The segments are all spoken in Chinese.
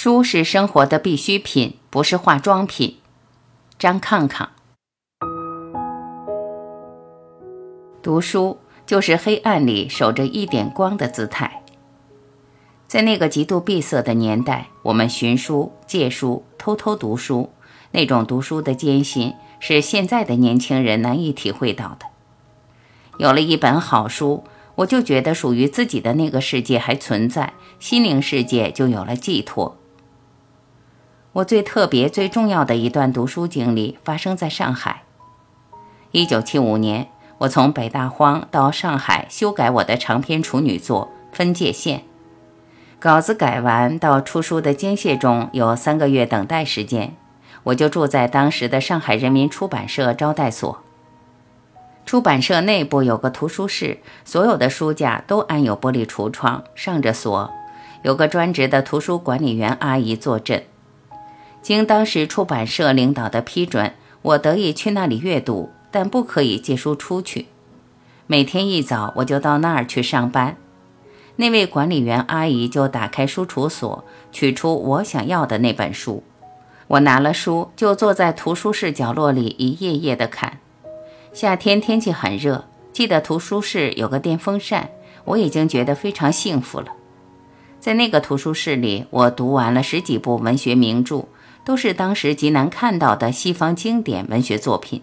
书是生活的必需品，不是化妆品。张抗抗。读书就是黑暗里守着一点光的姿态。在那个极度闭塞的年代，我们寻书、借书、偷偷读书，那种读书的艰辛，是现在的年轻人难以体会到的。有了一本好书。我就觉得属于自己的那个世界还存在，心灵世界就有了寄托。我最特别、最重要的一段读书经历发生在上海。一九七五年，我从北大荒到上海修改我的长篇处女作《分界线》，稿子改完到出书的间隙中有三个月等待时间，我就住在当时的上海人民出版社招待所。出版社内部有个图书室，所有的书架都安有玻璃橱窗，上着锁，有个专职的图书管理员阿姨坐镇。经当时出版社领导的批准，我得以去那里阅读，但不可以借书出去。每天一早我就到那儿去上班，那位管理员阿姨就打开书橱锁，取出我想要的那本书。我拿了书，就坐在图书室角落里一页页地看。夏天天气很热，记得图书室有个电风扇，我已经觉得非常幸福了。在那个图书室里，我读完了十几部文学名著，都是当时极难看到的西方经典文学作品，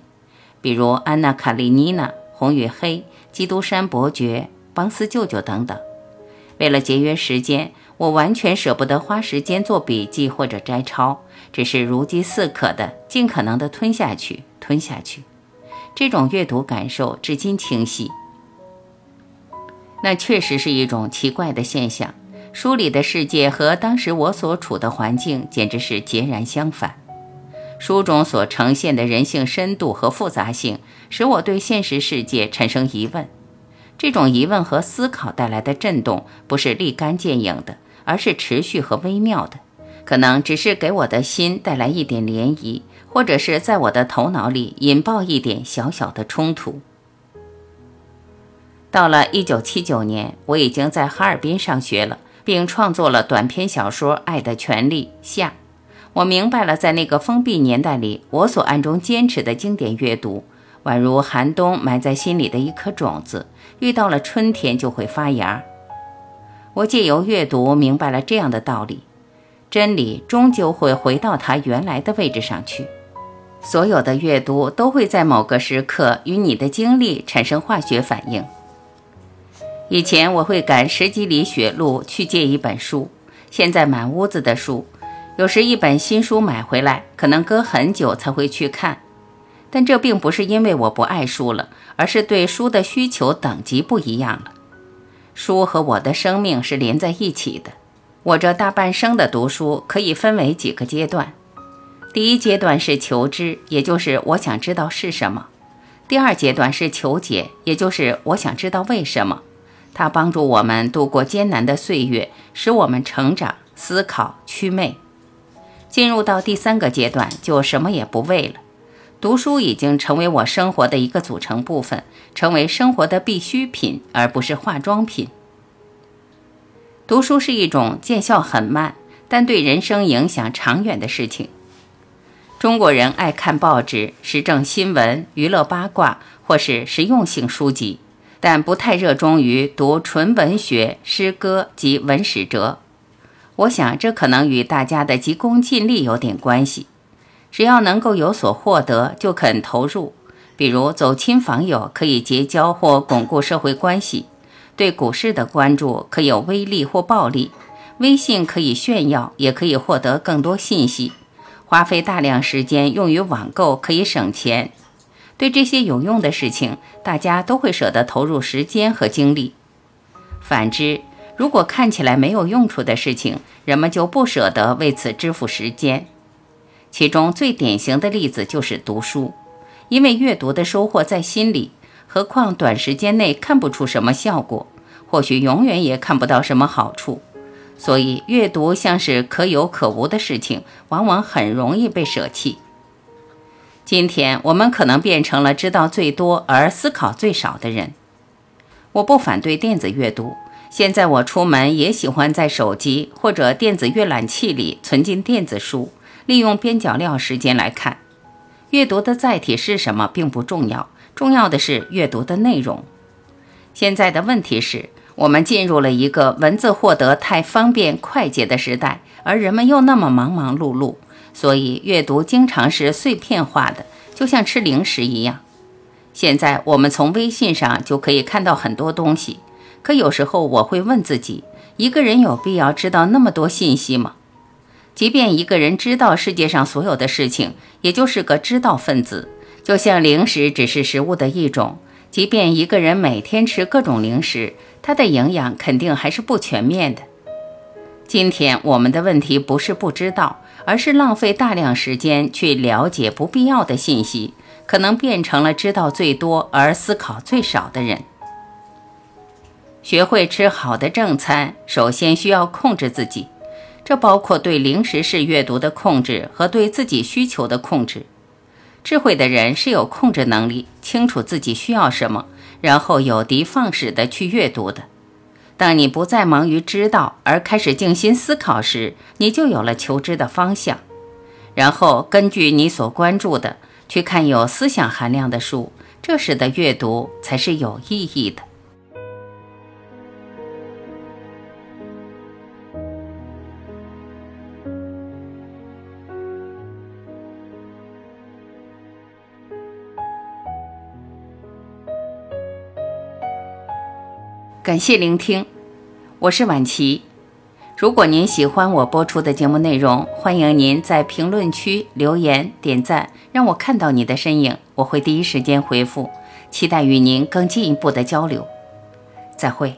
比如《安娜·卡列尼娜》《红与黑》《基督山伯爵》《邦斯舅舅》等等。为了节约时间，我完全舍不得花时间做笔记或者摘抄，只是如饥似渴的，尽可能的吞下去，吞下去。这种阅读感受至今清晰。那确实是一种奇怪的现象。书里的世界和当时我所处的环境简直是截然相反。书中所呈现的人性深度和复杂性，使我对现实世界产生疑问。这种疑问和思考带来的震动，不是立竿见影的，而是持续和微妙的。可能只是给我的心带来一点涟漪。或者是在我的头脑里引爆一点小小的冲突。到了一九七九年，我已经在哈尔滨上学了，并创作了短篇小说《爱的权利》下。我明白了，在那个封闭年代里，我所暗中坚持的经典阅读，宛如寒冬埋在心里的一颗种子，遇到了春天就会发芽。我借由阅读明白了这样的道理：真理终究会回到它原来的位置上去。所有的阅读都会在某个时刻与你的经历产生化学反应。以前我会赶十几里雪路去借一本书，现在满屋子的书，有时一本新书买回来，可能隔很久才会去看。但这并不是因为我不爱书了，而是对书的需求等级不一样了。书和我的生命是连在一起的。我这大半生的读书可以分为几个阶段。第一阶段是求知，也就是我想知道是什么；第二阶段是求解，也就是我想知道为什么。它帮助我们度过艰难的岁月，使我们成长、思考、祛魅。进入到第三个阶段，就什么也不为了。读书已经成为我生活的一个组成部分，成为生活的必需品，而不是化妆品。读书是一种见效很慢，但对人生影响长远的事情。中国人爱看报纸、时政新闻、娱乐八卦或是实用性书籍，但不太热衷于读纯文学、诗歌及文史哲。我想这可能与大家的急功近利有点关系。只要能够有所获得，就肯投入。比如走亲访友可以结交或巩固社会关系；对股市的关注可有微利或暴利；微信可以炫耀，也可以获得更多信息。花费大量时间用于网购可以省钱，对这些有用的事情，大家都会舍得投入时间和精力。反之，如果看起来没有用处的事情，人们就不舍得为此支付时间。其中最典型的例子就是读书，因为阅读的收获在心里，何况短时间内看不出什么效果，或许永远也看不到什么好处。所以，阅读像是可有可无的事情，往往很容易被舍弃。今天，我们可能变成了知道最多而思考最少的人。我不反对电子阅读，现在我出门也喜欢在手机或者电子阅览器里存进电子书，利用边角料时间来看。阅读的载体是什么并不重要，重要的是阅读的内容。现在的问题是，我们进入了一个文字获得太方便快捷的时代，而人们又那么忙忙碌碌，所以阅读经常是碎片化的，就像吃零食一样。现在我们从微信上就可以看到很多东西。可有时候我会问自己：一个人有必要知道那么多信息吗？即便一个人知道世界上所有的事情，也就是个知道分子。就像零食只是食物的一种，即便一个人每天吃各种零食，它的营养肯定还是不全面的。今天我们的问题不是不知道，而是浪费大量时间去了解不必要的信息，可能变成了知道最多而思考最少的人。学会吃好的正餐，首先需要控制自己，这包括对零食式阅读的控制和对自己需求的控制。智慧的人是有控制能力，清楚自己需要什么，然后有的放矢地去阅读的。当你不再忙于知道，而开始静心思考时，你就有了求知的方向。然后根据你所关注的去看有思想含量的书，这时的阅读才是有意义的。感谢聆听，我是婉琪。如果您喜欢我播出的节目内容，欢迎您在评论区留言点赞，让我看到你的身影，我会第一时间回复。期待与您更进一步的交流。再会。